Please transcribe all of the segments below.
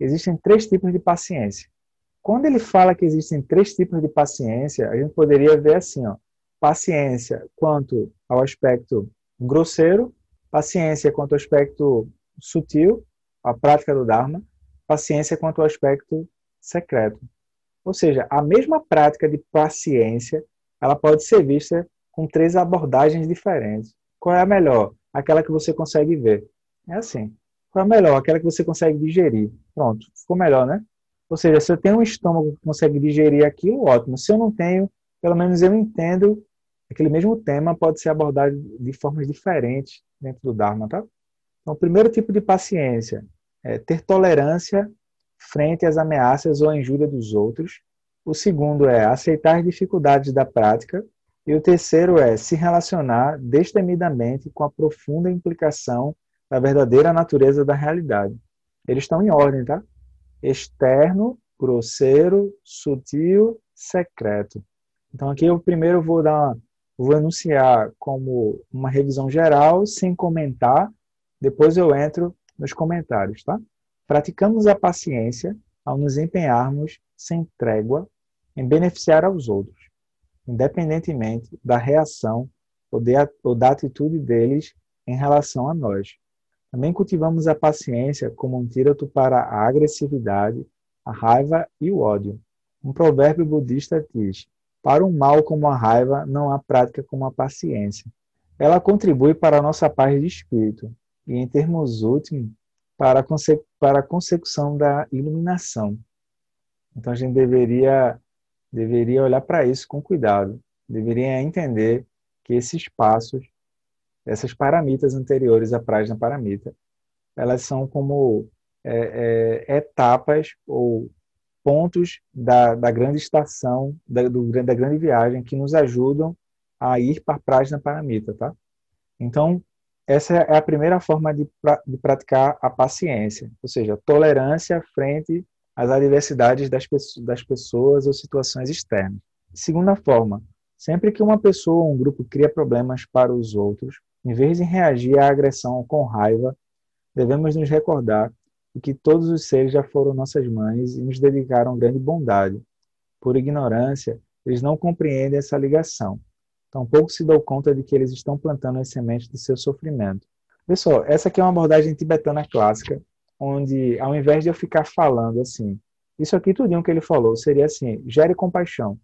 existem três tipos de paciência. Quando ele fala que existem três tipos de paciência, a gente poderia ver assim, ó, paciência quanto ao aspecto grosseiro, paciência quanto ao aspecto sutil, a prática do Dharma, paciência quanto ao aspecto secreto. Ou seja, a mesma prática de paciência, ela pode ser vista com três abordagens diferentes. Qual é a melhor? Aquela que você consegue ver. É assim. Qual é a melhor? Aquela que você consegue digerir. Pronto, ficou melhor, né? Ou seja, se eu tenho um estômago que consegue digerir aquilo, ótimo. Se eu não tenho, pelo menos eu entendo aquele mesmo tema pode ser abordado de formas diferentes dentro do Dharma, tá? Então, o primeiro tipo de paciência é ter tolerância frente às ameaças ou injúria dos outros. O segundo é aceitar as dificuldades da prática. E o terceiro é se relacionar destemidamente com a profunda implicação da verdadeira natureza da realidade. Eles estão em ordem, tá? Externo, grosseiro, sutil, secreto. Então aqui eu primeiro vou dar vou enunciar como uma revisão geral sem comentar, depois eu entro nos comentários, tá? Praticamos a paciência ao nos empenharmos sem trégua em beneficiar aos outros, independentemente da reação ou, de, ou da atitude deles em relação a nós. Também cultivamos a paciência como antídoto para a agressividade, a raiva e o ódio. Um provérbio budista diz: Para um mal como a raiva, não há prática como a paciência. Ela contribui para a nossa paz de espírito e, em termos últimos, para a, conse para a consecução da iluminação. Então a gente deveria, deveria olhar para isso com cuidado, deveria entender que esses passos, essas paramitas anteriores à Prajna Paramita, elas são como é, é, etapas ou pontos da, da grande estação, da, do, da grande viagem que nos ajudam a ir para a Prajna Paramita, tá? Então, essa é a primeira forma de, de praticar a paciência, ou seja, tolerância frente às adversidades das, das pessoas ou situações externas. Segunda forma, sempre que uma pessoa ou um grupo cria problemas para os outros, em vez de reagir à agressão com raiva, devemos nos recordar de que todos os seres já foram nossas mães e nos dedicaram grande bondade. Por ignorância, eles não compreendem essa ligação tampouco se dão conta de que eles estão plantando as sementes do seu sofrimento. Pessoal, essa aqui é uma abordagem tibetana clássica, onde ao invés de eu ficar falando assim, isso aqui tudinho que ele falou seria assim, gere compaixão.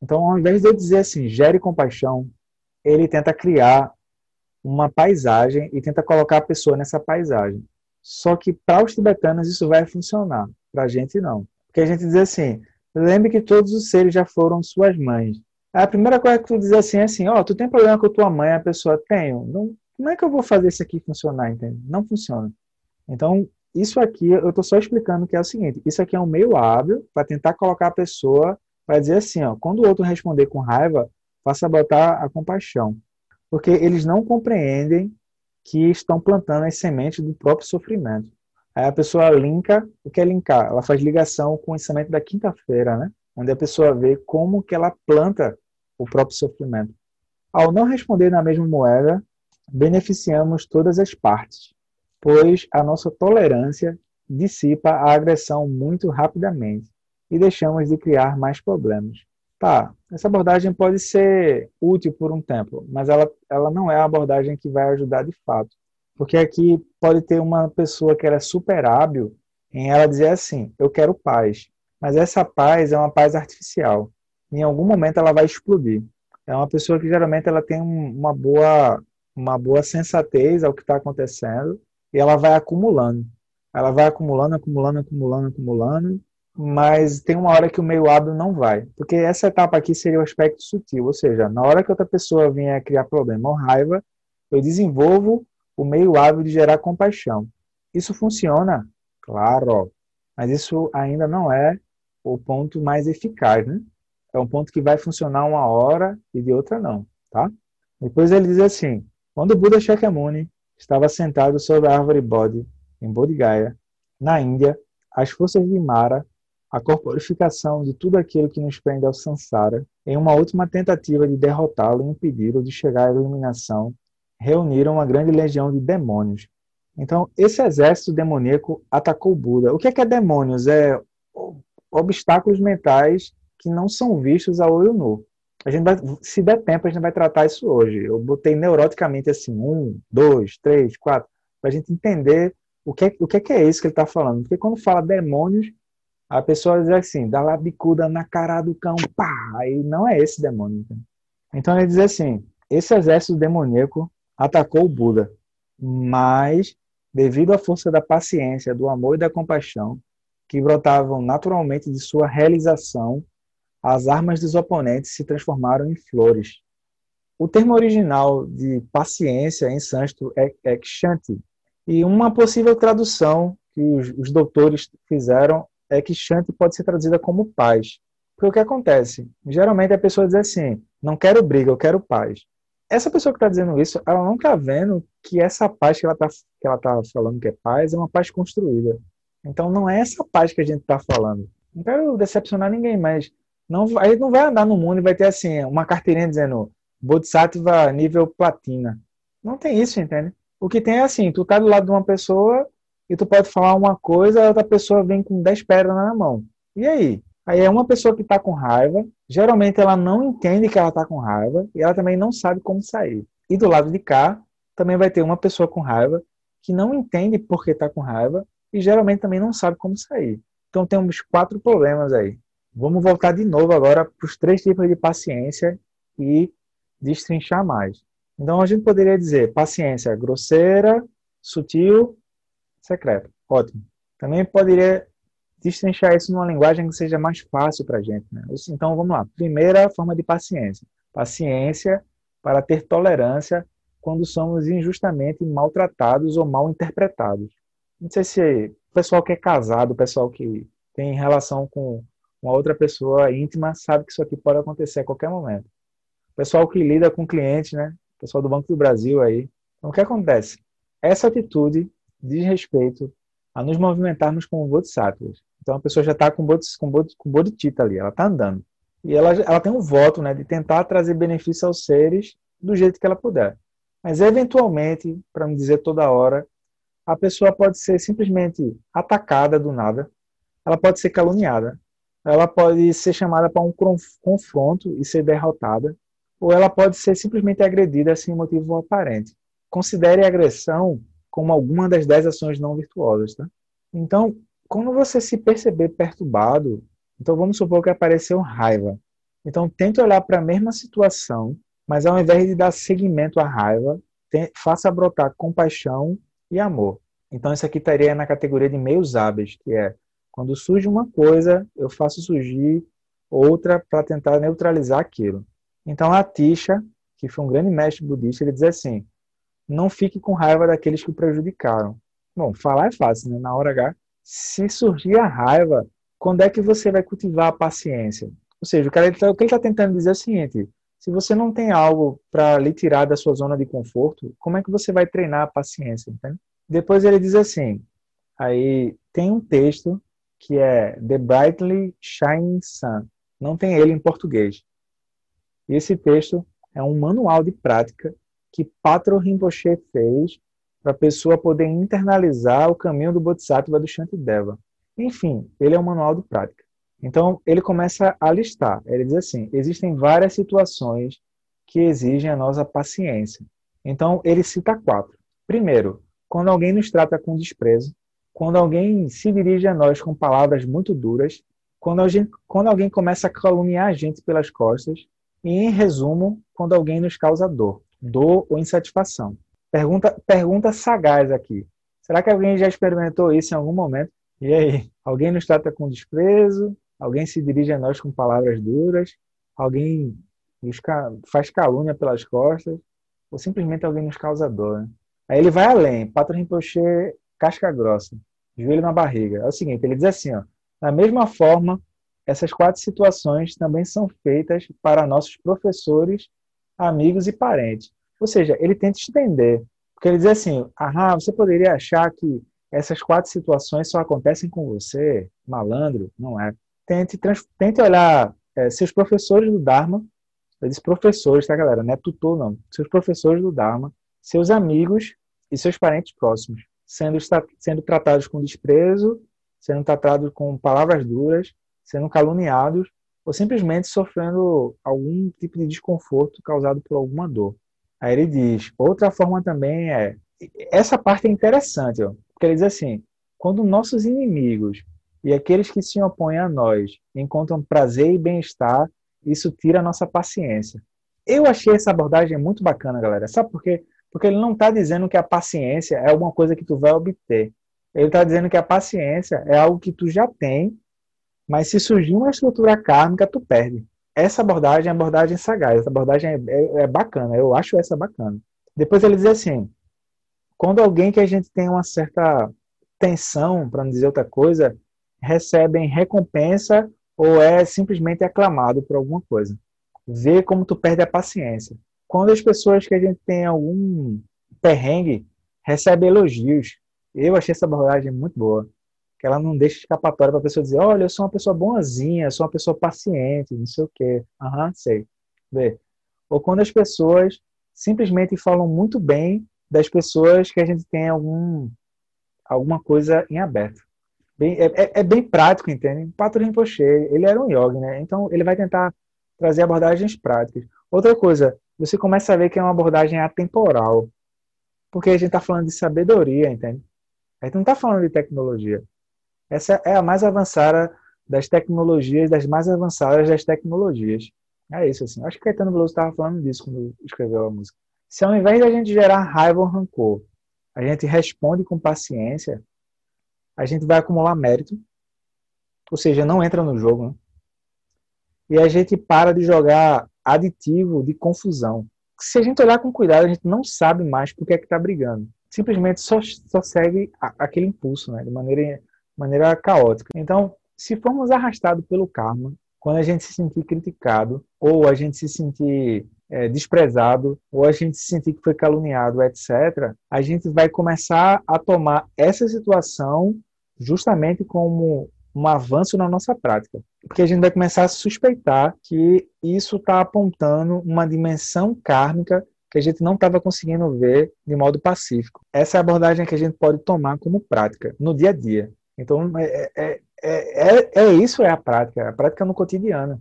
Então, ao invés de eu dizer assim, gere compaixão, ele tenta criar uma paisagem e tenta colocar a pessoa nessa paisagem. Só que para os tibetanos isso vai funcionar, para a gente não. Porque a gente diz assim, lembre que todos os seres já foram suas mães. A primeira coisa que tu diz assim é assim, ó, oh, tu tem problema com tua mãe, a pessoa tenho. Não, como é que eu vou fazer isso aqui funcionar, entende? Não funciona. Então, isso aqui, eu estou só explicando que é o seguinte, isso aqui é um meio hábil para tentar colocar a pessoa para dizer assim, ó, quando o outro responder com raiva, faça botar a compaixão. Porque eles não compreendem que estão plantando as sementes do próprio sofrimento. Aí a pessoa linka, o que é linkar? Ela faz ligação com o ensinamento da quinta-feira, né? Onde a pessoa vê como que ela planta o próprio sofrimento. Ao não responder na mesma moeda, beneficiamos todas as partes, pois a nossa tolerância dissipa a agressão muito rapidamente e deixamos de criar mais problemas. Tá, essa abordagem pode ser útil por um tempo, mas ela, ela não é a abordagem que vai ajudar de fato. Porque aqui pode ter uma pessoa que era super hábil em ela dizer assim: eu quero paz. Mas essa paz é uma paz artificial em algum momento ela vai explodir. É uma pessoa que geralmente ela tem uma boa uma boa sensatez ao que está acontecendo e ela vai acumulando. Ela vai acumulando, acumulando, acumulando, acumulando, mas tem uma hora que o meio hábil não vai. Porque essa etapa aqui seria o aspecto sutil, ou seja, na hora que outra pessoa vier criar problema ou raiva, eu desenvolvo o meio hábil de gerar compaixão. Isso funciona? Claro, mas isso ainda não é o ponto mais eficaz, né? é um ponto que vai funcionar uma hora e de outra não, tá? Depois ele diz assim: quando Buda Shakyamuni estava sentado sobre a árvore Bodhi em Bodhi Gaya, na Índia, as forças de Mara, a corporificação de tudo aquilo que nos prende ao Sansara, em uma última tentativa de derrotá-lo e impedi-lo de chegar à iluminação, reuniram uma grande legião de demônios Então, esse exército demoníaco atacou Buda. O que é, que é demônios? É obstáculos mentais que não são vistos a olho nu. A gente vai, se der tempo, a gente vai tratar isso hoje. Eu botei neuroticamente assim, um, dois, três, quatro, para a gente entender o que, é, o que é, que é isso que ele está falando. Porque quando fala demônios, a pessoa diz assim, dá lá bicuda na cara do cão, pá, aí não é esse demônio. Então ele diz assim, esse exército demoníaco atacou o Buda, mas devido à força da paciência, do amor e da compaixão, que brotavam naturalmente de sua realização, as armas dos oponentes se transformaram em flores. O termo original de paciência em sânscrito é, é kshanti, e uma possível tradução que os, os doutores fizeram é que kshanti pode ser traduzida como paz. Porque o que acontece? Geralmente a pessoa diz assim, não quero briga, eu quero paz. Essa pessoa que está dizendo isso, ela não está vendo que essa paz que ela está tá falando que é paz é uma paz construída. Então não é essa paz que a gente está falando. Não quero decepcionar ninguém, mas não, aí não vai andar no mundo e vai ter assim uma carteirinha dizendo Bodhisattva nível platina. Não tem isso, entende? O que tem é assim, tu tá do lado de uma pessoa e tu pode falar uma coisa, a outra pessoa vem com 10 pedras na mão. E aí? Aí é uma pessoa que está com raiva, geralmente ela não entende que ela está com raiva e ela também não sabe como sair. E do lado de cá, também vai ter uma pessoa com raiva que não entende por que está com raiva e geralmente também não sabe como sair. Então temos quatro problemas aí. Vamos voltar de novo agora para os três tipos de paciência e destrinchar mais. Então a gente poderia dizer paciência grosseira, sutil, secreta. Ótimo. Também poderia destrinchar isso numa linguagem que seja mais fácil para a gente. Né? Então vamos lá. Primeira forma de paciência. Paciência para ter tolerância quando somos injustamente maltratados ou mal interpretados. Não sei se o pessoal que é casado, o pessoal que tem relação com uma outra pessoa íntima, sabe que isso aqui pode acontecer a qualquer momento. O pessoal que lida com clientes, né? O pessoal do Banco do Brasil aí. Então, o que acontece? Essa atitude diz respeito a nos movimentarmos como bodhisattvas. Então, a pessoa já está com, bodhis, com, bodhis, com bodhicitta ali, ela está andando. E ela, ela tem um voto né, de tentar trazer benefício aos seres do jeito que ela puder. Mas, eventualmente, para não dizer toda hora, a pessoa pode ser simplesmente atacada do nada, ela pode ser caluniada, ela pode ser chamada para um confronto e ser derrotada, ou ela pode ser simplesmente agredida sem motivo aparente. Considere a agressão como alguma das dez ações não virtuosas. Tá? Então, quando você se perceber perturbado, então vamos supor que apareceu raiva. Então, tente olhar para a mesma situação, mas ao invés de dar seguimento à raiva, faça brotar compaixão e amor. Então, isso aqui estaria na categoria de meios hábeis, que é quando surge uma coisa, eu faço surgir outra para tentar neutralizar aquilo. Então, a Tisha, que foi um grande mestre budista, ele diz assim: não fique com raiva daqueles que o prejudicaram. Bom, falar é fácil, né? Na hora H, se surgir a raiva, quando é que você vai cultivar a paciência? Ou seja, o, cara, tá, o que ele está tentando dizer é o seguinte: se você não tem algo para lhe tirar da sua zona de conforto, como é que você vai treinar a paciência? Entende? Depois ele diz assim: aí tem um texto que é The Brightly Shining Sun. Não tem ele em português. Esse texto é um manual de prática que Patro Rinpoche fez para a pessoa poder internalizar o caminho do Bodhisattva do Shantideva. Enfim, ele é um manual de prática. Então, ele começa a listar. Ele diz assim: existem várias situações que exigem a nossa paciência. Então, ele cita quatro. Primeiro, quando alguém nos trata com desprezo, quando alguém se dirige a nós com palavras muito duras, quando, alguém, quando alguém começa a caluniar a gente pelas costas, e, em resumo, quando alguém nos causa dor, dor ou insatisfação. Pergunta, pergunta sagaz aqui. Será que alguém já experimentou isso em algum momento? E aí? Alguém nos trata com desprezo? Alguém se dirige a nós com palavras duras? Alguém faz calúnia pelas costas? Ou simplesmente alguém nos causa dor? Né? Aí ele vai além. Pato Rinpoche, casca grossa, joelho na barriga. É o seguinte, ele diz assim, ó, da mesma forma, essas quatro situações também são feitas para nossos professores, amigos e parentes. Ou seja, ele tenta estender. Porque ele diz assim, ah, você poderia achar que essas quatro situações só acontecem com você, malandro, não é. Tente, tente olhar é, seus professores do Dharma, ele diz professores, tá galera, não é tutor não, seus professores do Dharma, seus amigos e seus parentes próximos. sendo, sendo tratados com desprezo, sendo tratados com palavras duras, sendo caluniados ou simplesmente sofrendo algum tipo de desconforto causado por alguma dor. Aí ele diz, outra forma também é, essa parte é interessante, ó, porque ele diz assim, quando nossos inimigos e aqueles que se opõem a nós encontram prazer e bem-estar, isso tira a nossa paciência. Eu achei essa abordagem muito bacana, galera. Sabe por quê? Porque ele não está dizendo que a paciência é alguma coisa que tu vai obter. Ele está dizendo que a paciência é algo que tu já tem, mas se surgir uma estrutura kármica, tu perde. Essa abordagem é abordagem sagaz, essa abordagem é, é, é bacana, eu acho essa bacana. Depois ele diz assim, quando alguém que a gente tem uma certa tensão, para não dizer outra coisa, recebem recompensa ou é simplesmente aclamado por alguma coisa. Vê como tu perde a paciência. Quando as pessoas que a gente tem algum perrengue recebem elogios, eu achei essa abordagem muito boa. Que ela não deixa escapatória para a pessoa dizer: olha, eu sou uma pessoa boazinha, sou uma pessoa paciente, não sei o quê. Aham, uhum, sei. Vê. Ou quando as pessoas simplesmente falam muito bem das pessoas que a gente tem algum, alguma coisa em aberto. Bem, é, é, é, bem prático, entende? Pato Rinpoche, ele era um yogi, né? Então ele vai tentar trazer abordagens práticas. Outra coisa, você começa a ver que é uma abordagem atemporal. Porque a gente está falando de sabedoria, entende? A gente não está falando de tecnologia. Essa é a mais avançada das tecnologias, das mais avançadas das tecnologias. É isso, assim. Acho que Caetano Veloso estava falando disso quando escreveu a música. Se ao invés de a gente gerar raiva ou rancor, a gente responde com paciência, a gente vai acumular mérito, ou seja, não entra no jogo, né? e a gente para de jogar aditivo de confusão. Se a gente olhar com cuidado, a gente não sabe mais por que é que está brigando. Simplesmente só, só segue a, aquele impulso, né? de maneira, maneira caótica. Então, se formos arrastados pelo karma, quando a gente se sentir criticado, ou a gente se sentir é, desprezado, ou a gente se sentir que foi caluniado, etc., a gente vai começar a tomar essa situação justamente como um avanço na nossa prática. Porque a gente vai começar a suspeitar que isso está apontando uma dimensão kármica que a gente não estava conseguindo ver de modo pacífico. Essa é a abordagem que a gente pode tomar como prática, no dia a dia. Então, é, é, é, é isso é a prática, a prática no cotidiano.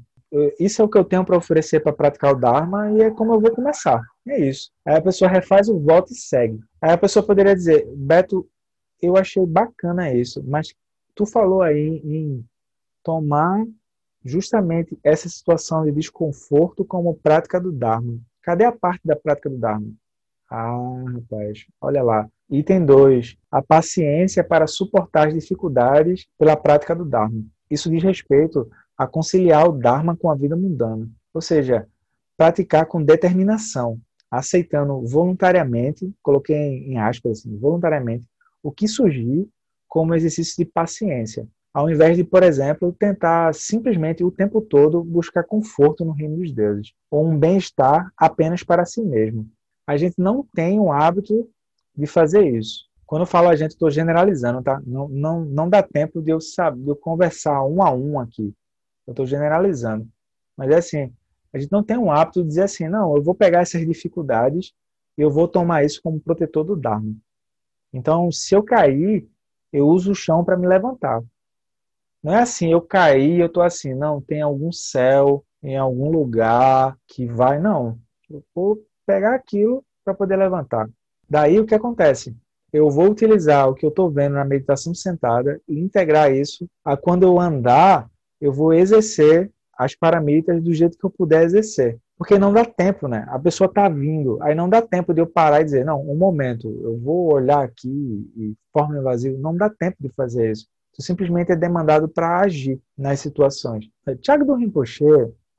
Isso é o que eu tenho para oferecer para praticar o Dharma e é como eu vou começar. É isso. Aí a pessoa refaz o voto e segue. Aí a pessoa poderia dizer, Beto, eu achei bacana isso, mas tu falou aí em tomar justamente essa situação de desconforto como prática do Dharma. Cadê a parte da prática do Dharma? Ah, rapaz, olha lá. Item 2. A paciência para suportar as dificuldades pela prática do Dharma. Isso diz respeito a conciliar o Dharma com a vida mundana. Ou seja, praticar com determinação, aceitando voluntariamente, coloquei em aspas assim, voluntariamente, o que surgir como exercício de paciência, ao invés de, por exemplo, tentar simplesmente o tempo todo buscar conforto no reino dos deuses, ou um bem-estar apenas para si mesmo. A gente não tem o hábito de fazer isso. Quando eu falo a gente, estou generalizando, tá? Não, não, não dá tempo de eu, saber, de eu conversar um a um aqui. Eu estou generalizando. Mas é assim, a gente não tem um hábito de dizer assim, não, eu vou pegar essas dificuldades e eu vou tomar isso como protetor do Dharma. Então, se eu cair, eu uso o chão para me levantar. Não é assim, eu caí, eu estou assim, não, tem algum céu em algum lugar que vai, não. Eu vou pegar aquilo para poder levantar. Daí o que acontece? Eu vou utilizar o que eu estou vendo na meditação sentada e integrar isso a quando eu andar, eu vou exercer as paramitas do jeito que eu puder exercer. Porque não dá tempo, né? A pessoa está vindo, aí não dá tempo de eu parar e dizer, não, um momento, eu vou olhar aqui e forma vazio. Não dá tempo de fazer isso. Tu simplesmente é demandado para agir nas situações. Tiago do Rinpoche,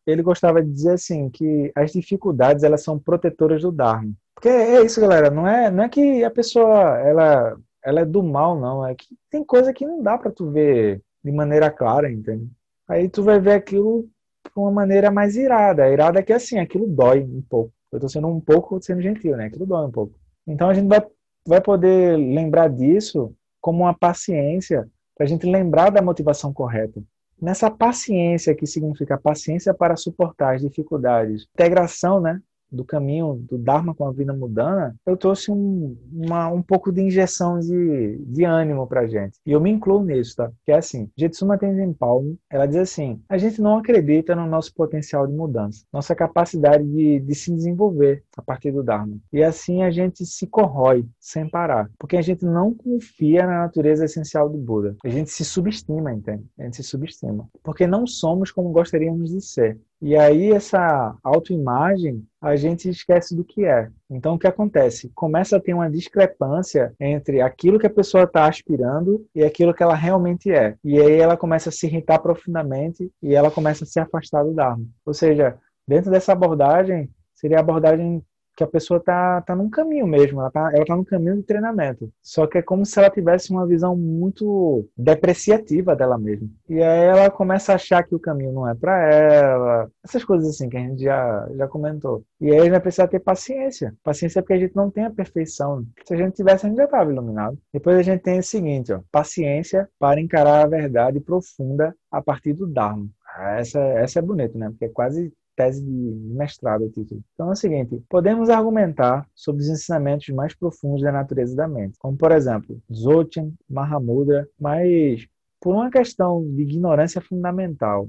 ele gostava de dizer assim, que as dificuldades, elas são protetoras do Dharma. Porque é isso, galera, não é, não é que a pessoa, ela, ela é do mal, não. É que tem coisa que não dá para tu ver de maneira clara, entende? Aí tu vai ver aquilo de uma maneira mais irada. A irada é que assim, aquilo dói um pouco. Eu estou sendo um pouco sendo gentil, né? Aquilo dói um pouco. Então a gente vai, vai poder lembrar disso como uma paciência para a gente lembrar da motivação correta. Nessa paciência que significa paciência para suportar as dificuldades, integração, né? Do caminho do Dharma com a vida mudana, eu trouxe um, uma, um pouco de injeção de, de ânimo pra gente. E eu me incluo nisso, tá? Que é assim, Jetsuma Tenzin Palmo, ela diz assim, a gente não acredita no nosso potencial de mudança, nossa capacidade de, de se desenvolver a partir do Dharma. E assim a gente se corrói sem parar, porque a gente não confia na natureza essencial do Buda. A gente se subestima, entende? A gente se subestima. Porque não somos como gostaríamos de ser. E aí essa autoimagem a gente esquece do que é. Então o que acontece? Começa a ter uma discrepância entre aquilo que a pessoa está aspirando e aquilo que ela realmente é. E aí ela começa a se irritar profundamente e ela começa a se afastar do Dharma. Ou seja, dentro dessa abordagem seria a abordagem que a pessoa tá, tá num caminho mesmo, ela tá, ela tá num caminho de treinamento. Só que é como se ela tivesse uma visão muito depreciativa dela mesma. E aí ela começa a achar que o caminho não é para ela, essas coisas assim que a gente já, já comentou. E aí a gente vai precisar ter paciência. Paciência porque a gente não tem a perfeição. Se a gente tivesse, a gente já estava iluminado. Depois a gente tem o seguinte, ó, paciência para encarar a verdade profunda a partir do Dharma. Essa, essa é bonita, né? Porque é quase tese de mestrado o título. Então é o seguinte, podemos argumentar sobre os ensinamentos mais profundos da natureza da mente, como por exemplo, Dzogchen, Mahamudra, mas por uma questão de ignorância fundamental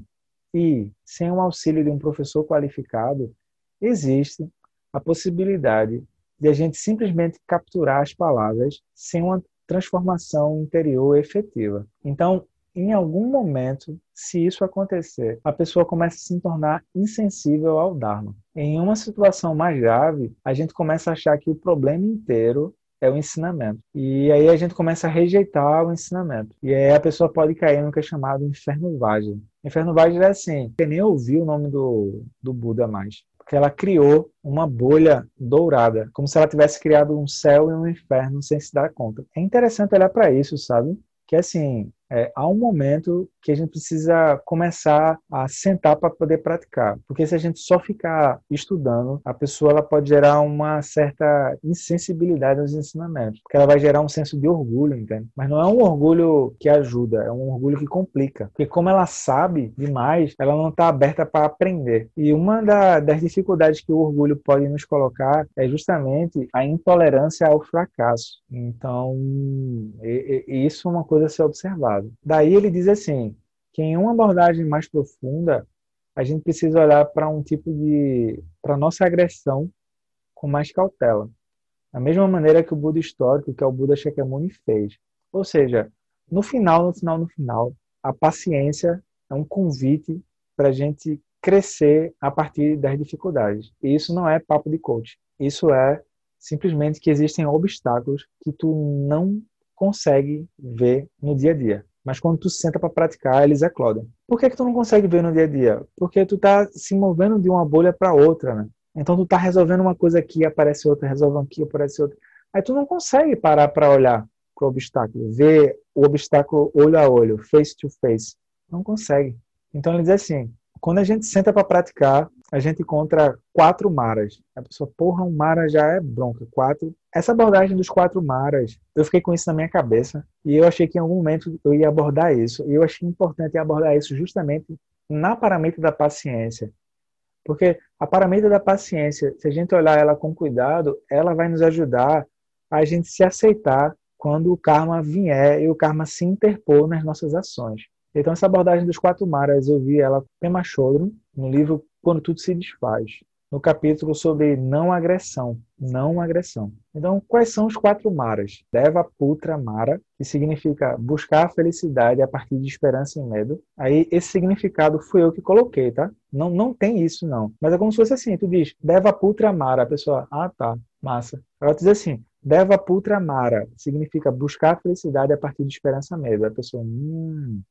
e sem o auxílio de um professor qualificado, existe a possibilidade de a gente simplesmente capturar as palavras sem uma transformação interior efetiva. Então, em algum momento, se isso acontecer, a pessoa começa a se tornar insensível ao Dharma. Em uma situação mais grave, a gente começa a achar que o problema inteiro é o ensinamento. E aí a gente começa a rejeitar o ensinamento. E aí a pessoa pode cair no que é chamado inferno Vajra. Inferno Vajra é assim, você nem ouviu o nome do, do Buda mais. Porque ela criou uma bolha dourada, como se ela tivesse criado um céu e um inferno sem se dar conta. É interessante olhar para isso, sabe? Que assim, é, há um momento que a gente precisa começar a sentar para poder praticar. Porque se a gente só ficar estudando, a pessoa ela pode gerar uma certa insensibilidade aos ensinamentos. Porque ela vai gerar um senso de orgulho, entende? Mas não é um orgulho que ajuda, é um orgulho que complica. Porque como ela sabe demais, ela não está aberta para aprender. E uma da, das dificuldades que o orgulho pode nos colocar é justamente a intolerância ao fracasso. Então, e, e isso é uma coisa a ser observada. Daí ele diz assim, que em uma abordagem mais profunda, a gente precisa olhar para um tipo de. para nossa agressão com mais cautela. Da mesma maneira que o Buda histórico, que é o Buda Shakyamuni, fez. Ou seja, no final, no final, no final, a paciência é um convite para a gente crescer a partir das dificuldades. E isso não é papo de coach. Isso é simplesmente que existem obstáculos que tu não consegue ver no dia a dia. Mas quando tu senta para praticar, eles eclodem. Por que, que tu não consegue ver no dia a dia? Porque tu tá se movendo de uma bolha para outra, né? Então tu tá resolvendo uma coisa aqui, aparece outra, resolve aqui, aparece outra. Aí tu não consegue parar para olhar para o obstáculo, ver o obstáculo olho a olho, face to face. Não consegue. Então ele diz assim: quando a gente senta para praticar, a gente encontra quatro maras. A pessoa, porra, um mara já é bronca. Quatro. Essa abordagem dos quatro maras, eu fiquei com isso na minha cabeça e eu achei que em algum momento eu ia abordar isso. E eu achei importante abordar isso justamente na paramenta da paciência. Porque a paramenta da paciência, se a gente olhar ela com cuidado, ela vai nos ajudar a gente se aceitar quando o karma vier e o karma se interpor nas nossas ações. Então, essa abordagem dos quatro maras, eu vi ela Pema Chodron, no livro quando tudo se desfaz, no capítulo sobre não agressão, não agressão. Então, quais são os quatro maras? Deva Putra Mara, que significa buscar a felicidade a partir de esperança e medo. Aí, esse significado fui eu que coloquei, tá? Não, não tem isso, não. Mas é como se fosse assim, tu diz, Deva Putra Mara, a pessoa, ah, tá, massa. Tu diz assim, Deva Putra Mara significa buscar a felicidade a partir de esperança medo. A pessoa, hum.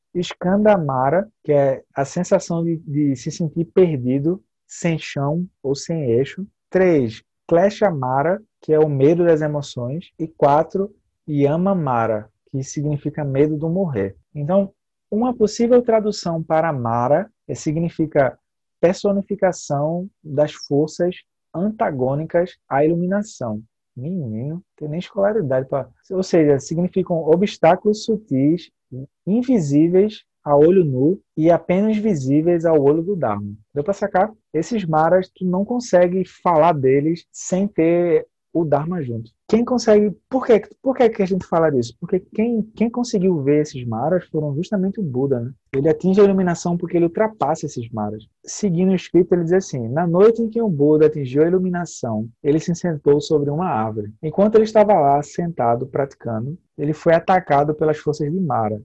Mara, que é a sensação de, de, se sentir perdido, sem chão ou sem eixo. Três, Mara, que é o medo das emoções. E quatro, Mara, que significa medo do morrer. Então, uma possível tradução para Mara significa personificação das forças antagônicas à iluminação. Menino, tem nem escolaridade para. Ou seja, significam obstáculos sutis, invisíveis a olho nu e apenas visíveis ao olho do Dharma. Deu para sacar? Esses maras, tu não consegue falar deles sem ter o Dharma junto. Quem consegue. Por, quê? Por que, que a gente fala disso? Porque quem, quem conseguiu ver esses maras foram justamente o Buda. Né? Ele atinge a iluminação porque ele ultrapassa esses maras. Seguindo o escrito, ele diz assim: Na noite em que o Buda atingiu a iluminação, ele se sentou sobre uma árvore. Enquanto ele estava lá, sentado, praticando, ele foi atacado pelas forças de Mara.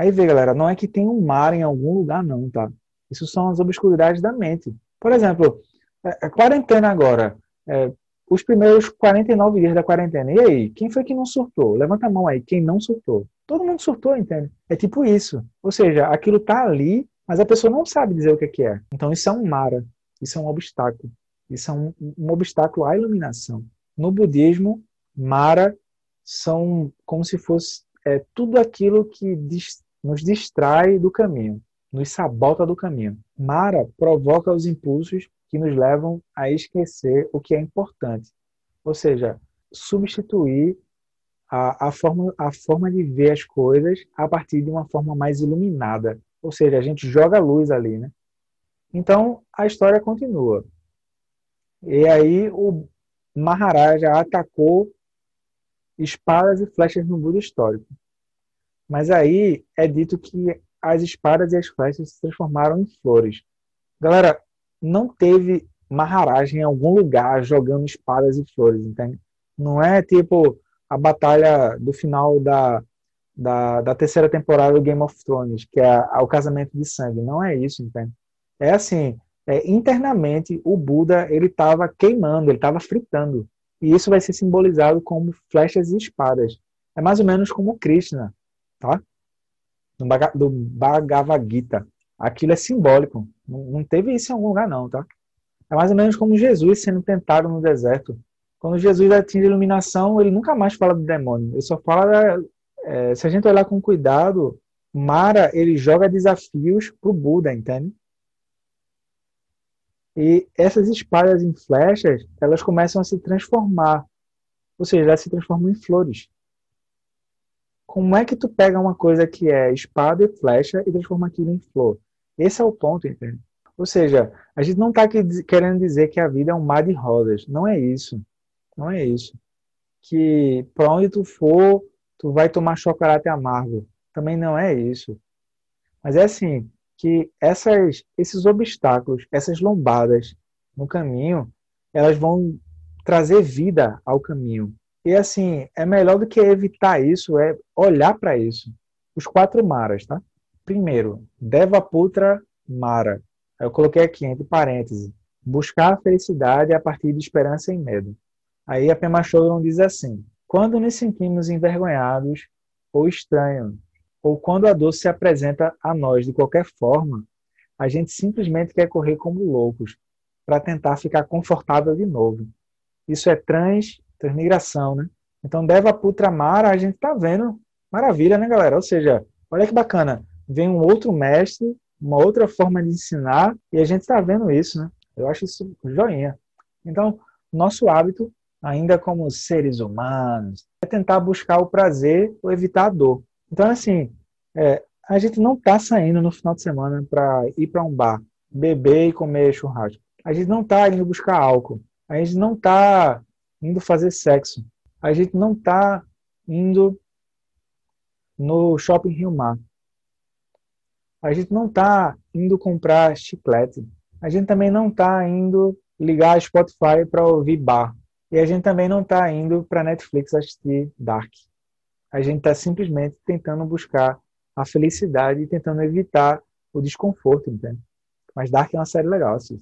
Aí vê, galera, não é que tem um mar em algum lugar, não, tá? Isso são as obscuridades da mente. Por exemplo, a é, é quarentena agora. É, os primeiros 49 dias da quarentena. E aí, quem foi que não surtou? Levanta a mão aí, quem não surtou. Todo mundo surtou, entende? É tipo isso. Ou seja, aquilo tá ali, mas a pessoa não sabe dizer o que é. Então isso é um mara, isso é um obstáculo. Isso é um, um obstáculo à iluminação. No budismo, mara são como se fosse é, tudo aquilo que nos distrai do caminho, nos sabota do caminho. Mara provoca os impulsos que nos levam a esquecer o que é importante. Ou seja, substituir a, a, forma, a forma de ver as coisas a partir de uma forma mais iluminada. Ou seja, a gente joga a luz ali, né? Então, a história continua. E aí o Maharaja atacou espadas e flechas no Buda histórico. Mas aí é dito que as espadas e as flechas se transformaram em flores. Galera, não teve Maharaj em algum lugar jogando espadas e flores, entende? Não é tipo a batalha do final da, da, da terceira temporada do Game of Thrones, que é o casamento de sangue. Não é isso, entende? É assim, é, internamente o Buda ele estava queimando, ele estava fritando. E isso vai ser simbolizado como flechas e espadas. É mais ou menos como Krishna, tá? Do Bhagavad Gita. Aquilo é simbólico. Não, teve isso em algum lugar, não, tá? É mais ou menos como Jesus sendo tentado no deserto. Quando Jesus atinge a iluminação, ele nunca mais fala do demônio. Ele só fala. É, se a gente olhar com cuidado, Mara ele joga desafios pro Buda, entende? E essas espadas em flechas, elas começam a se transformar. Ou seja, elas se transformam em flores. Como é que tu pega uma coisa que é espada e flecha e transforma aquilo em flor? Esse é o ponto, entende? Ou seja, a gente não está querendo dizer que a vida é um mar de rosas. Não é isso. Não é isso. Que para onde tu for, tu vai tomar chocolate amargo. Também não é isso. Mas é assim, que essas, esses obstáculos, essas lombadas no caminho, elas vão trazer vida ao caminho. E assim, é melhor do que evitar isso, é olhar para isso. Os quatro maras, tá? Primeiro, Devaputra Mara. Eu coloquei aqui entre parênteses, buscar a felicidade a partir de esperança e medo. Aí a Pema Chodron diz assim: quando nos sentimos envergonhados ou estranhos, ou quando a dor se apresenta a nós de qualquer forma, a gente simplesmente quer correr como loucos para tentar ficar confortável de novo. Isso é trans, transmigração, né? Então, Deva Putra Mara, a gente tá vendo maravilha, né, galera? Ou seja, olha que bacana vem um outro mestre, uma outra forma de ensinar, e a gente está vendo isso, né? Eu acho isso joinha. Então, nosso hábito, ainda como seres humanos, é tentar buscar o prazer ou evitar a dor. Então, assim, é, a gente não está saindo no final de semana para ir para um bar, beber e comer churrasco. A gente não está indo buscar álcool. A gente não está indo fazer sexo. A gente não está indo no shopping Rio Mar. A gente não está indo comprar chiclete. A gente também não está indo ligar a Spotify para ouvir bar. E a gente também não está indo para Netflix assistir Dark. A gente está simplesmente tentando buscar a felicidade e tentando evitar o desconforto, entende? Mas Dark é uma série legal, assim.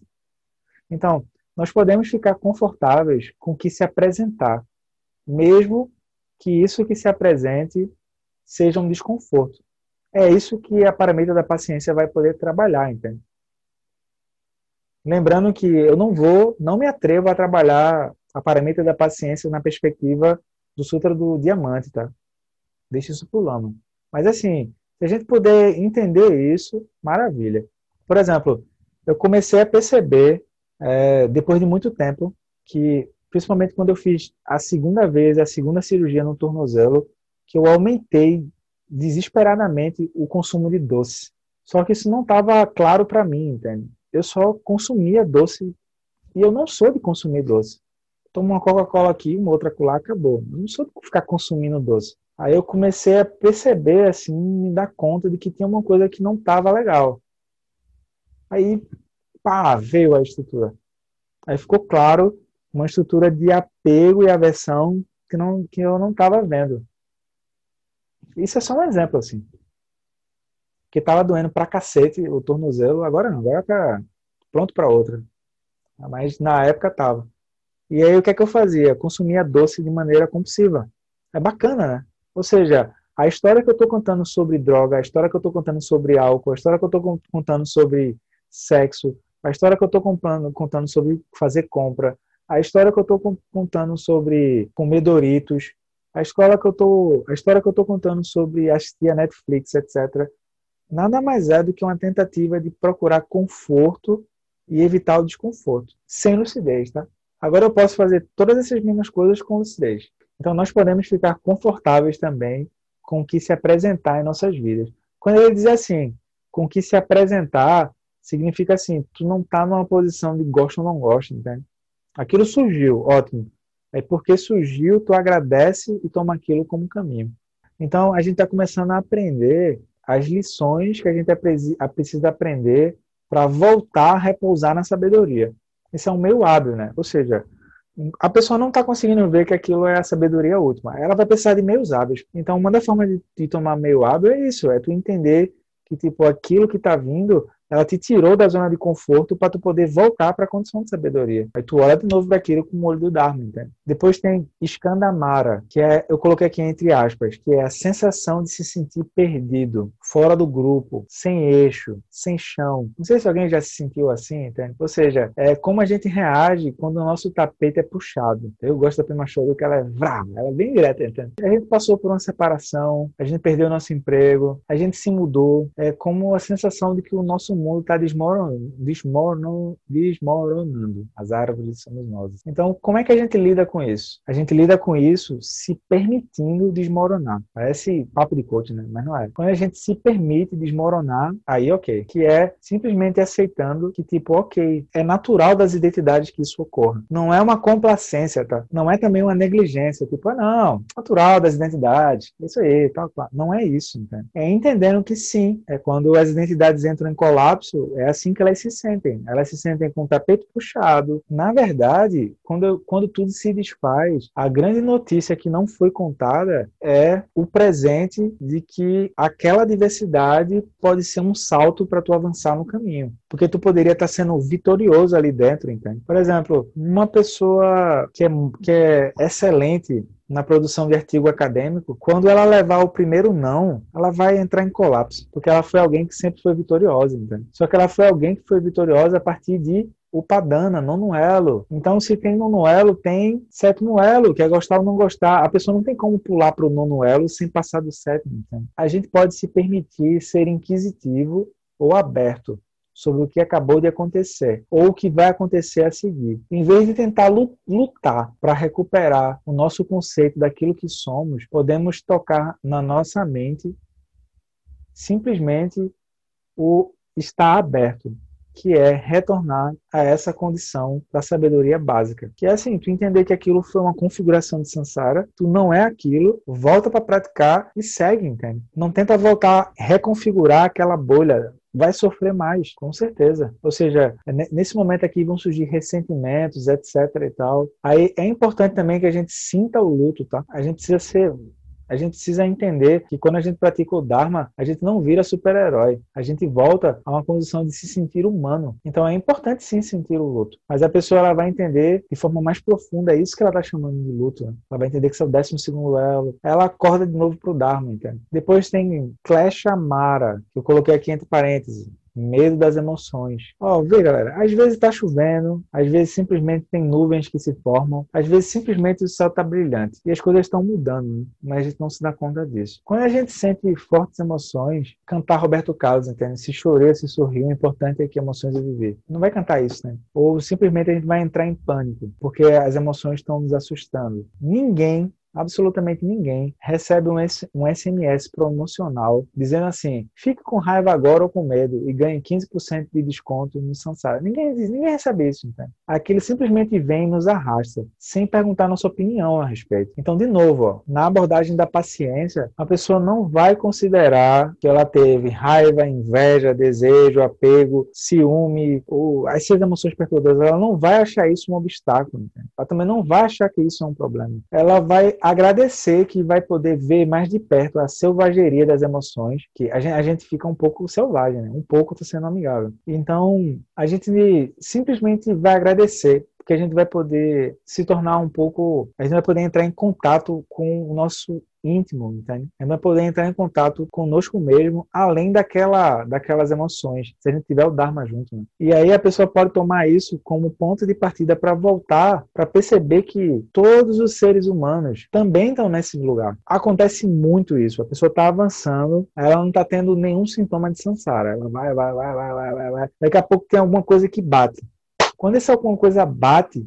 Então, nós podemos ficar confortáveis com o que se apresentar, mesmo que isso que se apresente seja um desconforto. É isso que a paramenta da paciência vai poder trabalhar, entende? Lembrando que eu não vou, não me atrevo a trabalhar a paramenta da paciência na perspectiva do Sutra do Diamante, tá? Deixa isso lama. Mas assim, se a gente puder entender isso, maravilha. Por exemplo, eu comecei a perceber, é, depois de muito tempo, que principalmente quando eu fiz a segunda vez, a segunda cirurgia no tornozelo, que eu aumentei desesperadamente o consumo de doce. Só que isso não estava claro para mim, entende? Eu só consumia doce e eu não sou de consumir doce. Tomo uma Coca-Cola aqui, uma outra lá, acabou. Eu não sou de ficar consumindo doce. Aí eu comecei a perceber, assim, me dar conta de que tinha uma coisa que não estava legal. Aí, pá, veio a estrutura. Aí ficou claro uma estrutura de apego e aversão que, não, que eu não estava vendo. Isso é só um exemplo, assim. Que tava doendo pra cacete o tornozelo, agora não, agora tá pronto para outra. Mas na época tava. E aí o que é que eu fazia? Consumia doce de maneira compulsiva. É bacana, né? Ou seja, a história que eu estou contando sobre droga, a história que eu estou contando sobre álcool, a história que eu estou contando sobre sexo, a história que eu estou contando, sobre fazer compra, a história que eu estou contando sobre comer Doritos, a história que eu tô, a história que eu estou contando sobre assistir a Netflix, etc. Nada mais é do que uma tentativa de procurar conforto e evitar o desconforto, sem lucidez, tá? Agora eu posso fazer todas essas mesmas coisas com lucidez. Então nós podemos ficar confortáveis também com o que se apresentar em nossas vidas. Quando ele diz assim, com o que se apresentar, significa assim, tu não está numa posição de gosto ou não gosto, entende? Aquilo surgiu, ótimo. É porque surgiu, tu agradece e toma aquilo como caminho. Então, a gente está começando a aprender as lições que a gente precisa aprender para voltar a repousar na sabedoria. Esse é um meio hábil, né? Ou seja, a pessoa não está conseguindo ver que aquilo é a sabedoria última. Ela vai precisar de meios hábeis. Então, uma das formas de, de tomar meio hábil é isso, é tu entender que tipo aquilo que está vindo ela te tirou da zona de conforto para tu poder voltar para a condição de sabedoria. Aí tu olha de novo daquilo com o olho do Dharma, entende? Depois tem Skandamara, que é, eu coloquei aqui entre aspas, que é a sensação de se sentir perdido, fora do grupo, sem eixo, sem chão. Não sei se alguém já se sentiu assim, entende? Ou seja, é como a gente reage quando o nosso tapete é puxado. Eu gosto da Prima Show que ela é vrá, ela é bem direta, entende? A gente passou por uma separação, a gente perdeu nosso emprego, a gente se mudou, é como a sensação de que o nosso mundo está desmoronando, desmoronando, desmoronando. As árvores somos nós. Então, como é que a gente lida com isso? A gente lida com isso se permitindo desmoronar. Parece papo de coach, né? Mas não é. Quando a gente se permite desmoronar, aí ok. Que é simplesmente aceitando que, tipo, ok, é natural das identidades que isso ocorra. Não é uma complacência, tá? Não é também uma negligência. Tipo, ah, não, natural das identidades. Isso aí, tal, tal. Não é isso, entende? É entendendo que sim, é quando as identidades entram em colapso colapso, é assim que elas se sentem. Elas se sentem com o tapete puxado. Na verdade, quando, quando tudo se desfaz, a grande notícia que não foi contada é o presente de que aquela diversidade pode ser um salto para tu avançar no caminho. Porque tu poderia estar sendo vitorioso ali dentro, entende? Por exemplo, uma pessoa que é, que é excelente na produção de artigo acadêmico, quando ela levar o primeiro não, ela vai entrar em colapso, porque ela foi alguém que sempre foi vitoriosa, entende? Só que ela foi alguém que foi vitoriosa a partir de upadana, nono elo. Então, se tem nono elo, tem sétimo elo, que é gostar ou não gostar. A pessoa não tem como pular para o nono elo sem passar do sétimo. Entende? A gente pode se permitir ser inquisitivo ou aberto sobre o que acabou de acontecer ou o que vai acontecer a seguir. Em vez de tentar lutar para recuperar o nosso conceito daquilo que somos, podemos tocar na nossa mente simplesmente o estar aberto, que é retornar a essa condição da sabedoria básica. Que é assim, tu entender que aquilo foi uma configuração de samsara, tu não é aquilo, volta para praticar e segue, entende? Não tenta voltar, reconfigurar aquela bolha, vai sofrer mais, com certeza. Ou seja, nesse momento aqui vão surgir ressentimentos, etc e tal. Aí é importante também que a gente sinta o luto, tá? A gente precisa ser a gente precisa entender que quando a gente pratica o Dharma, a gente não vira super-herói. A gente volta a uma condição de se sentir humano. Então é importante sim sentir o luto. Mas a pessoa ela vai entender de forma mais profunda, é isso que ela está chamando de luto. Né? Ela vai entender que é o décimo segundo elo. Ela acorda de novo para o Dharma, entende? Depois tem Klesha Mara, que eu coloquei aqui entre parênteses medo das emoções. Ó, vê galera, às vezes está chovendo, às vezes simplesmente tem nuvens que se formam, às vezes simplesmente o céu está brilhante e as coisas estão mudando, né? mas a gente não se dá conta disso. Quando a gente sente fortes emoções, cantar Roberto Carlos, entende? Se chorei, se sorriu, o importante é que emoções eu viver. Não vai cantar isso, né? Ou simplesmente a gente vai entrar em pânico, porque as emoções estão nos assustando. Ninguém absolutamente ninguém recebe um, SMS promocional dizendo assim: fique com raiva agora ou com medo e ganhe 15% de desconto no Sansara. Ninguém, ninguém recebe isso. Entende? Aquilo simplesmente vem e nos arrasta, sem perguntar nossa opinião a respeito. Então, de novo, ó, na abordagem da paciência, a pessoa não vai considerar que ela teve raiva, inveja, desejo, apego, ciúme, ou as seis emoções perturbadoras. Ela não vai achar isso um obstáculo. Ela também não vai achar que isso é um problema. Ela vai agradecer que vai poder ver mais de perto a selvageria das emoções, que a gente, a gente fica um pouco selvagem, né? um pouco está sendo amigável. Então, a gente simplesmente vai agradecer porque a gente vai poder se tornar um pouco, a gente vai poder entrar em contato com o nosso íntimo, entende? Gente vai poder entrar em contato conosco mesmo, além daquela, daquelas emoções, se a gente tiver o Dharma junto. Né? E aí a pessoa pode tomar isso como ponto de partida para voltar, para perceber que todos os seres humanos também estão nesse lugar. Acontece muito isso. A pessoa está avançando, ela não está tendo nenhum sintoma de samsara. Ela vai, vai, vai, vai, vai, vai. Daqui a pouco tem alguma coisa que bate. Quando essa alguma coisa bate,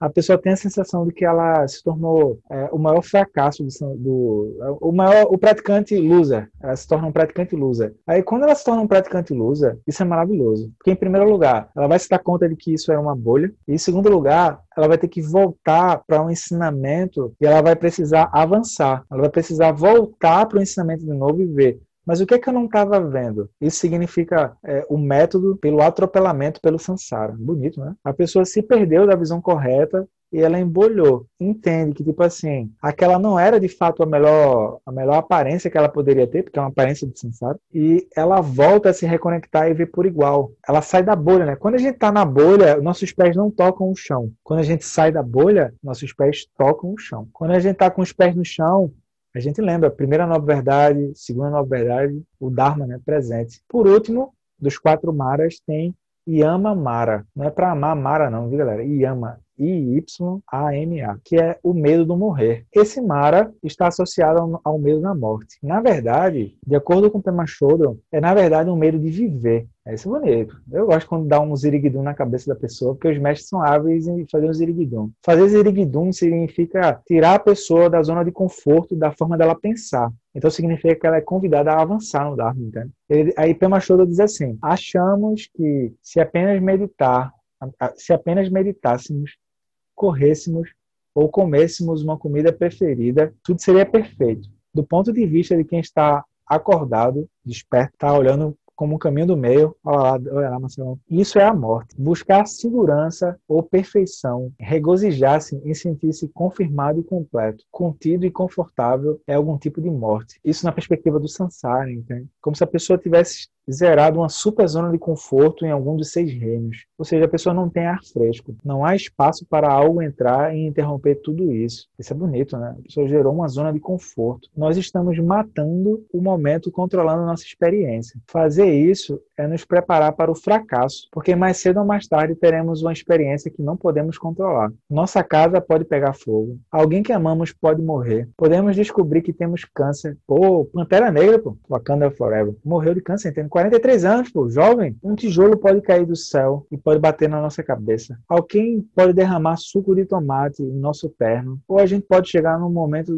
a pessoa tem a sensação de que ela se tornou é, o maior fracasso do, do, o maior o praticante loser. Ela se torna um praticante loser. Aí quando ela se torna um praticante loser isso é maravilhoso. Porque em primeiro lugar ela vai se dar conta de que isso é uma bolha. E em segundo lugar ela vai ter que voltar para um ensinamento e ela vai precisar avançar. Ela vai precisar voltar para o ensinamento de novo e ver mas o que é que eu não estava vendo? Isso significa é, o método pelo atropelamento pelo samsara. Bonito, né? A pessoa se perdeu da visão correta e ela embolhou. Entende que, tipo assim, aquela não era de fato a melhor, a melhor aparência que ela poderia ter, porque é uma aparência de samsara, e ela volta a se reconectar e ver por igual. Ela sai da bolha, né? Quando a gente está na bolha, nossos pés não tocam o chão. Quando a gente sai da bolha, nossos pés tocam o chão. Quando a gente está com os pés no chão, a gente lembra, primeira nova verdade, segunda nova verdade, o Dharma né, presente. Por último, dos quatro Maras tem Yama Mara. Não é para amar Mara não, viu galera? Yama, I-Y-A-M-A, que é o medo do morrer. Esse Mara está associado ao, ao medo da morte. Na verdade, de acordo com o Pema Chodron, é na verdade um medo de viver. É isso bonito. Eu gosto quando dá um ziriguidum na cabeça da pessoa, porque os mestres são hábeis em fazer um ziriguidum. Fazer ziriguidum significa tirar a pessoa da zona de conforto, da forma dela pensar. Então significa que ela é convidada a avançar no Dharma, entende? Ele, aí Pema Chodron diz assim, achamos que se apenas meditar, se apenas meditássemos, corrêssemos ou comêssemos uma comida preferida, tudo seria perfeito. Do ponto de vista de quem está acordado, desperto, está olhando como um caminho do meio. Olha lá, olha lá, Marcelo. Isso é a morte. Buscar segurança ou perfeição, regozijar-se em sentir-se confirmado e completo, contido e confortável é algum tipo de morte. Isso na perspectiva do Sansara, entende? Como se a pessoa tivesse zerado uma super zona de conforto em algum dos seis reinos. Ou seja, a pessoa não tem ar fresco. Não há espaço para algo entrar e interromper tudo isso. Isso é bonito, né? A pessoa gerou uma zona de conforto. Nós estamos matando o momento controlando a nossa experiência. Fazer isso é nos preparar para o fracasso, porque mais cedo ou mais tarde teremos uma experiência que não podemos controlar. Nossa casa pode pegar fogo. Alguém que amamos pode morrer. Podemos descobrir que temos câncer. Pô, Pantera Negra, pô. Wakanda Forever. Morreu de câncer, entende? 43 anos, pô, jovem. Um tijolo pode cair do céu e pode bater na nossa cabeça. Alguém pode derramar suco de tomate em nosso terno. Ou a gente pode chegar num momento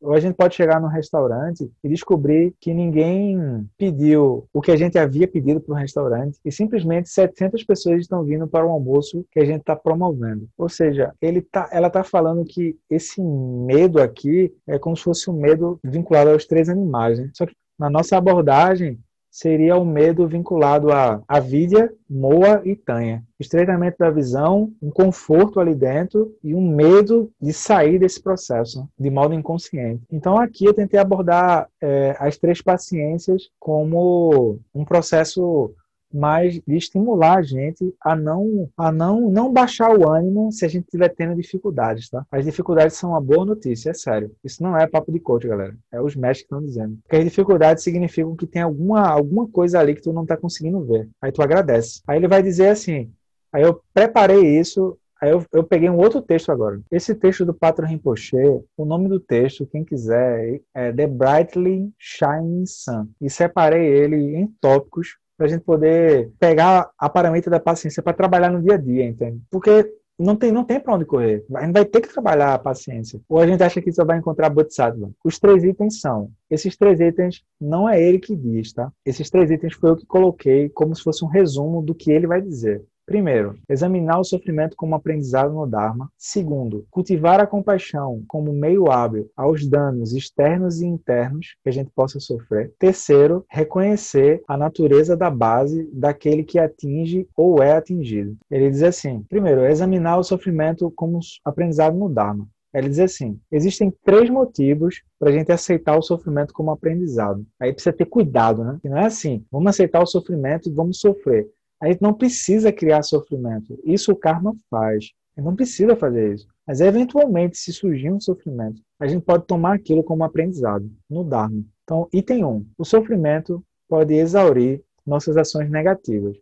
ou a gente pode chegar num restaurante e descobrir que ninguém pediu o que a gente havia pedido para o restaurante e simplesmente 700 pessoas estão vindo para o almoço que a gente está promovendo. Ou seja, ele tá, ela está falando que esse medo aqui é como se fosse um medo vinculado aos três animais. Né? Só que na nossa abordagem, seria o medo vinculado a avidia, moa e tanha. Estreitamento da visão, um conforto ali dentro e um medo de sair desse processo de modo inconsciente. Então aqui eu tentei abordar é, as três paciências como um processo mas de estimular a gente a não a não não baixar o ânimo se a gente estiver tendo dificuldades, tá? As dificuldades são uma boa notícia, é sério. Isso não é papo de coach, galera. É os mestres que estão dizendo. Porque as dificuldades significam que tem alguma alguma coisa ali que tu não está conseguindo ver. Aí tu agradece. Aí ele vai dizer assim: Aí eu preparei isso, aí eu, eu peguei um outro texto agora. Esse texto do Patro Rinpoche, o nome do texto, quem quiser, é The Brightly Shining Sun. E separei ele em tópicos para a gente poder pegar a paramenta da paciência para trabalhar no dia a dia, entende? Porque não tem, não tem para onde correr. A gente vai ter que trabalhar a paciência. Ou a gente acha que só vai encontrar Bodhisattva. Os três itens são. Esses três itens não é ele que diz, tá? Esses três itens foi eu que coloquei como se fosse um resumo do que ele vai dizer. Primeiro, examinar o sofrimento como aprendizado no Dharma. Segundo, cultivar a compaixão como meio hábil aos danos externos e internos que a gente possa sofrer. Terceiro, reconhecer a natureza da base daquele que atinge ou é atingido. Ele diz assim: primeiro, examinar o sofrimento como aprendizado no Dharma. Ele diz assim: existem três motivos para a gente aceitar o sofrimento como aprendizado. Aí precisa ter cuidado, né? Que não é assim, vamos aceitar o sofrimento e vamos sofrer. A gente não precisa criar sofrimento. Isso o karma faz. A gente não precisa fazer isso. Mas eventualmente, se surgir um sofrimento, a gente pode tomar aquilo como aprendizado no Dharma. Então, item 1. Um, o sofrimento pode exaurir nossas ações negativas.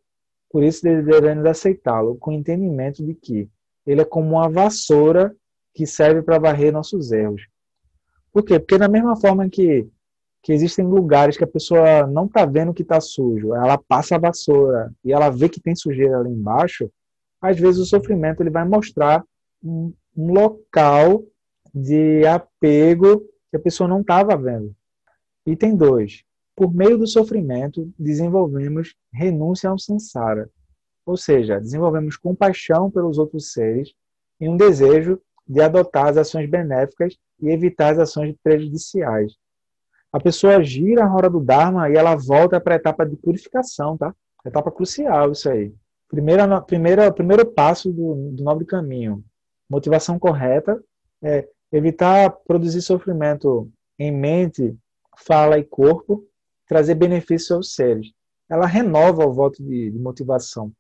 Por isso, devemos aceitá-lo com o entendimento de que ele é como uma vassoura que serve para varrer nossos erros. Por quê? Porque da mesma forma que que existem lugares que a pessoa não está vendo que está sujo, ela passa a vassoura e ela vê que tem sujeira ali embaixo, às vezes o sofrimento ele vai mostrar um, um local de apego que a pessoa não estava vendo. Item 2. Por meio do sofrimento, desenvolvemos renúncia ao samsara, ou seja, desenvolvemos compaixão pelos outros seres e um desejo de adotar as ações benéficas e evitar as ações prejudiciais a pessoa gira a hora do Dharma e ela volta para a etapa de purificação, tá? Etapa crucial isso aí. Primeira, primeira, primeiro passo do, do nobre caminho. Motivação correta é evitar produzir sofrimento em mente, fala e corpo, trazer benefícios aos seres. Ela renova o voto de, de motivação.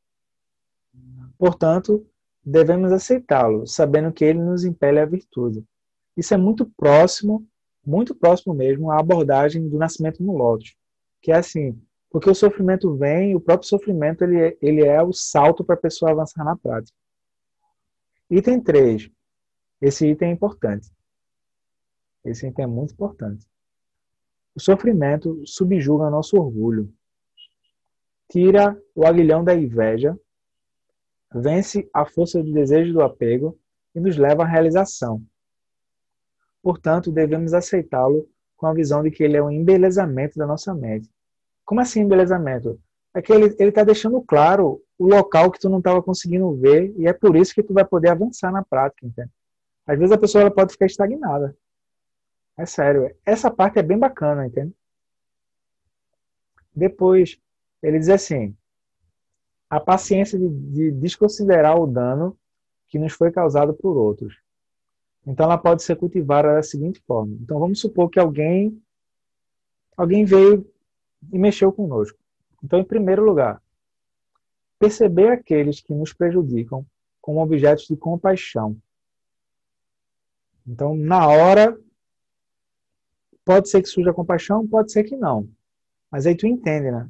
Portanto, devemos aceitá-lo, sabendo que ele nos impele à virtude. Isso é muito próximo muito próximo mesmo à abordagem do nascimento no Lótus, que é assim, porque o sofrimento vem, o próprio sofrimento ele, é, ele é o salto para a pessoa avançar na prática. Item 3. Esse item é importante. Esse item é muito importante. O sofrimento subjuga nosso orgulho, tira o aguilhão da inveja, vence a força do desejo do apego e nos leva à realização. Portanto, devemos aceitá-lo com a visão de que ele é um embelezamento da nossa mente. Como assim embelezamento? É que ele está deixando claro o local que tu não estava conseguindo ver e é por isso que tu vai poder avançar na prática, entende? Às vezes a pessoa ela pode ficar estagnada. É sério. Essa parte é bem bacana, entende? Depois, ele diz assim: a paciência de, de desconsiderar o dano que nos foi causado por outros. Então ela pode ser cultivada da seguinte forma. Então vamos supor que alguém alguém veio e mexeu conosco. Então, em primeiro lugar, perceber aqueles que nos prejudicam como objetos de compaixão. Então, na hora, pode ser que surja compaixão, pode ser que não. Mas aí tu entende, né?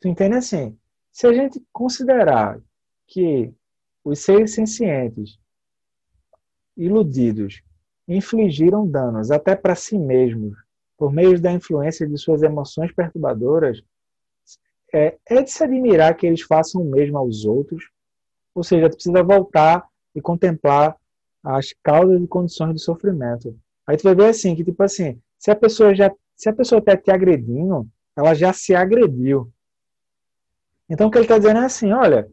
Tu entende assim, se a gente considerar que os seres sencientes iludidos, infligiram danos até para si mesmos por meio da influência de suas emoções perturbadoras, é, é, de se admirar que eles façam o mesmo aos outros. Ou seja, tu precisa voltar e contemplar as causas e condições de sofrimento. Aí tu vai ver assim, que tipo assim, se a pessoa já, se a pessoa está te agredindo, ela já se agrediu. Então o que ele está dizendo é assim, olha,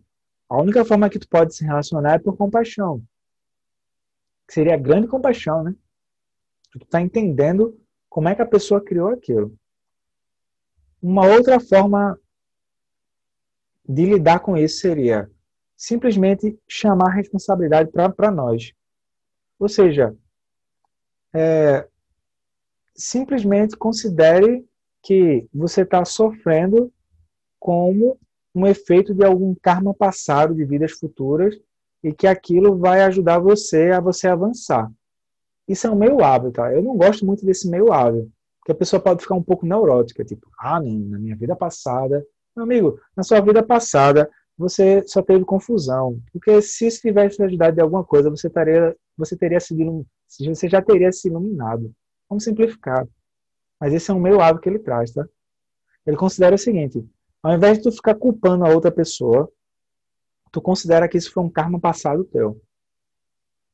a única forma que tu pode se relacionar é por compaixão que seria a grande compaixão, né? Tu está entendendo como é que a pessoa criou aquilo. Uma outra forma de lidar com isso seria simplesmente chamar a responsabilidade para nós. Ou seja, é, simplesmente considere que você está sofrendo como um efeito de algum karma passado de vidas futuras e que aquilo vai ajudar você a você avançar. Isso é um meio hábil, tá? Eu não gosto muito desse meio hábil, porque a pessoa pode ficar um pouco neurótica, tipo, ah, na minha vida passada. Meu amigo, na sua vida passada, você só teve confusão. Porque se isso tivesse ajudado de alguma coisa, você, taria, você teria sido você já teria se iluminado. Vamos simplificar. Mas esse é um meio hábil que ele traz, tá? Ele considera o seguinte: ao invés de tu ficar culpando a outra pessoa, tu considera que isso foi um karma passado teu.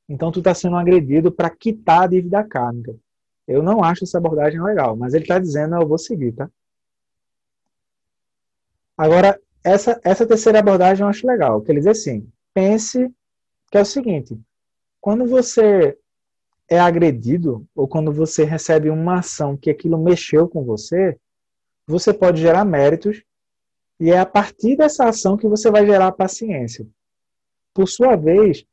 Então tu está sendo agredido para quitar a dívida kármica. Eu não acho essa abordagem legal, mas ele está dizendo eu vou seguir, tá? Agora, essa, essa terceira abordagem eu acho legal, que ele diz assim, pense que é o seguinte, quando você é agredido ou quando você recebe uma ação que aquilo mexeu com você, você pode gerar méritos e é a partir dessa ação que você vai gerar paciência. Por sua vez,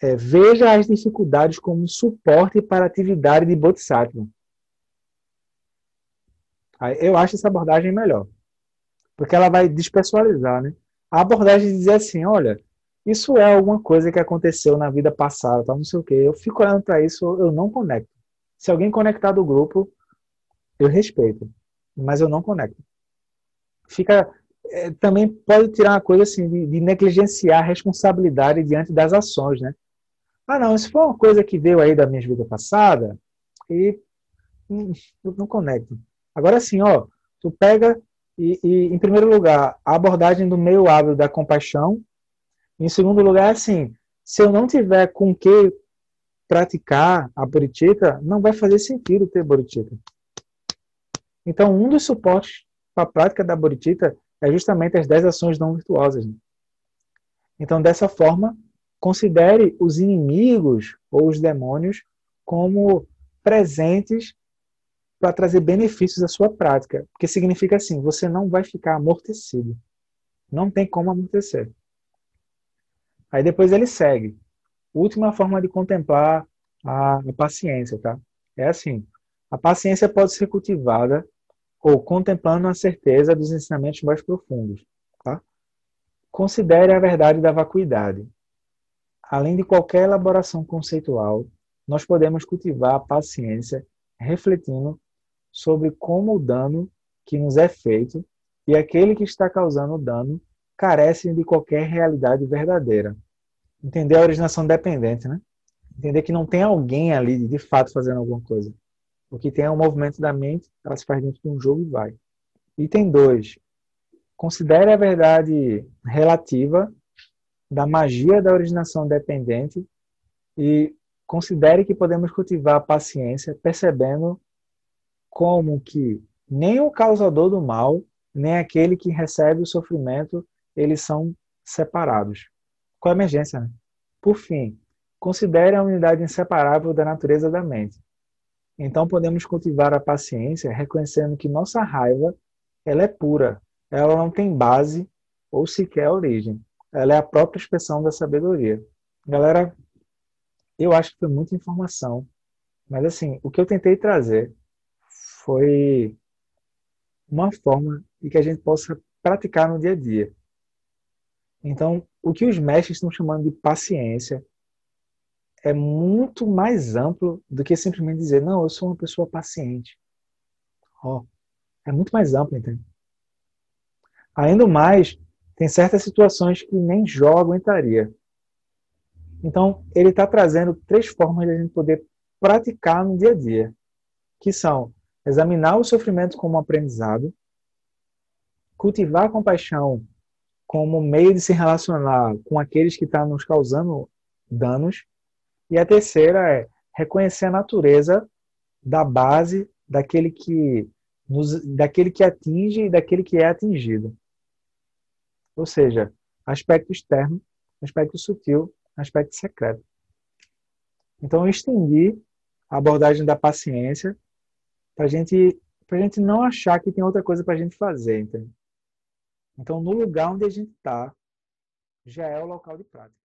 é, veja as dificuldades como suporte para a atividade de Bodhisattva. Eu acho essa abordagem melhor porque ela vai despessoalizar, né? A abordagem de dizer assim, olha, isso é alguma coisa que aconteceu na vida passada, tá, não sei o quê. Eu fico olhando para isso, eu não conecto. Se alguém conectar do grupo, eu respeito, mas eu não conecto. Fica é, também pode tirar uma coisa assim de, de, negligenciar a responsabilidade diante das ações, né? Ah, não, isso foi uma coisa que veio aí da minha vida passada e hum, não conecto. Agora sim, ó, tu pega e, e, em primeiro lugar, a abordagem do meio hábil da compaixão. Em segundo lugar, assim, se eu não tiver com que praticar a bodhicitta, não vai fazer sentido ter bodhicitta. Então, um dos suportes para a prática da bodhicitta é justamente as 10 ações não virtuosas. Né? Então, dessa forma, considere os inimigos ou os demônios como presentes para trazer benefícios à sua prática. Porque significa assim, você não vai ficar amortecido. Não tem como amortecer. Aí depois ele segue. Última forma de contemplar a, a paciência, tá? É assim, a paciência pode ser cultivada ou contemplando a certeza dos ensinamentos mais profundos, tá? Considere a verdade da vacuidade. Além de qualquer elaboração conceitual, nós podemos cultivar a paciência refletindo sobre como o dano que nos é feito e aquele que está causando o dano carecem de qualquer realidade verdadeira. Entender a originação dependente, né? Entender que não tem alguém ali de fato fazendo alguma coisa. O que tem é um movimento da mente, ela se faz dentro de um jogo e vai. Item 2. Considere a verdade relativa da magia da originação dependente e considere que podemos cultivar a paciência percebendo como que nem o causador do mal, nem aquele que recebe o sofrimento, eles são separados. Com a emergência, né? Por fim, considere a unidade inseparável da natureza da mente. Então podemos cultivar a paciência reconhecendo que nossa raiva ela é pura, ela não tem base ou sequer origem. Ela é a própria expressão da sabedoria. Galera, eu acho que foi muita informação, mas assim, o que eu tentei trazer foi uma forma de que a gente possa praticar no dia a dia. Então, o que os mestres estão chamando de paciência é muito mais amplo do que simplesmente dizer, não, eu sou uma pessoa paciente. Oh, é muito mais amplo, entende? Ainda mais, tem certas situações que nem Jó aguentaria. Então, ele está trazendo três formas de a gente poder praticar no dia a dia, que são examinar o sofrimento como aprendizado, cultivar a compaixão como meio de se relacionar com aqueles que estão nos causando danos, e a terceira é reconhecer a natureza da base daquele que nos, daquele que atinge e daquele que é atingido. Ou seja, aspecto externo, aspecto sutil, aspecto secreto. Então eu estendi a abordagem da paciência para gente, a gente não achar que tem outra coisa para a gente fazer, entende? Então, no lugar onde a gente está, já é o local de prática.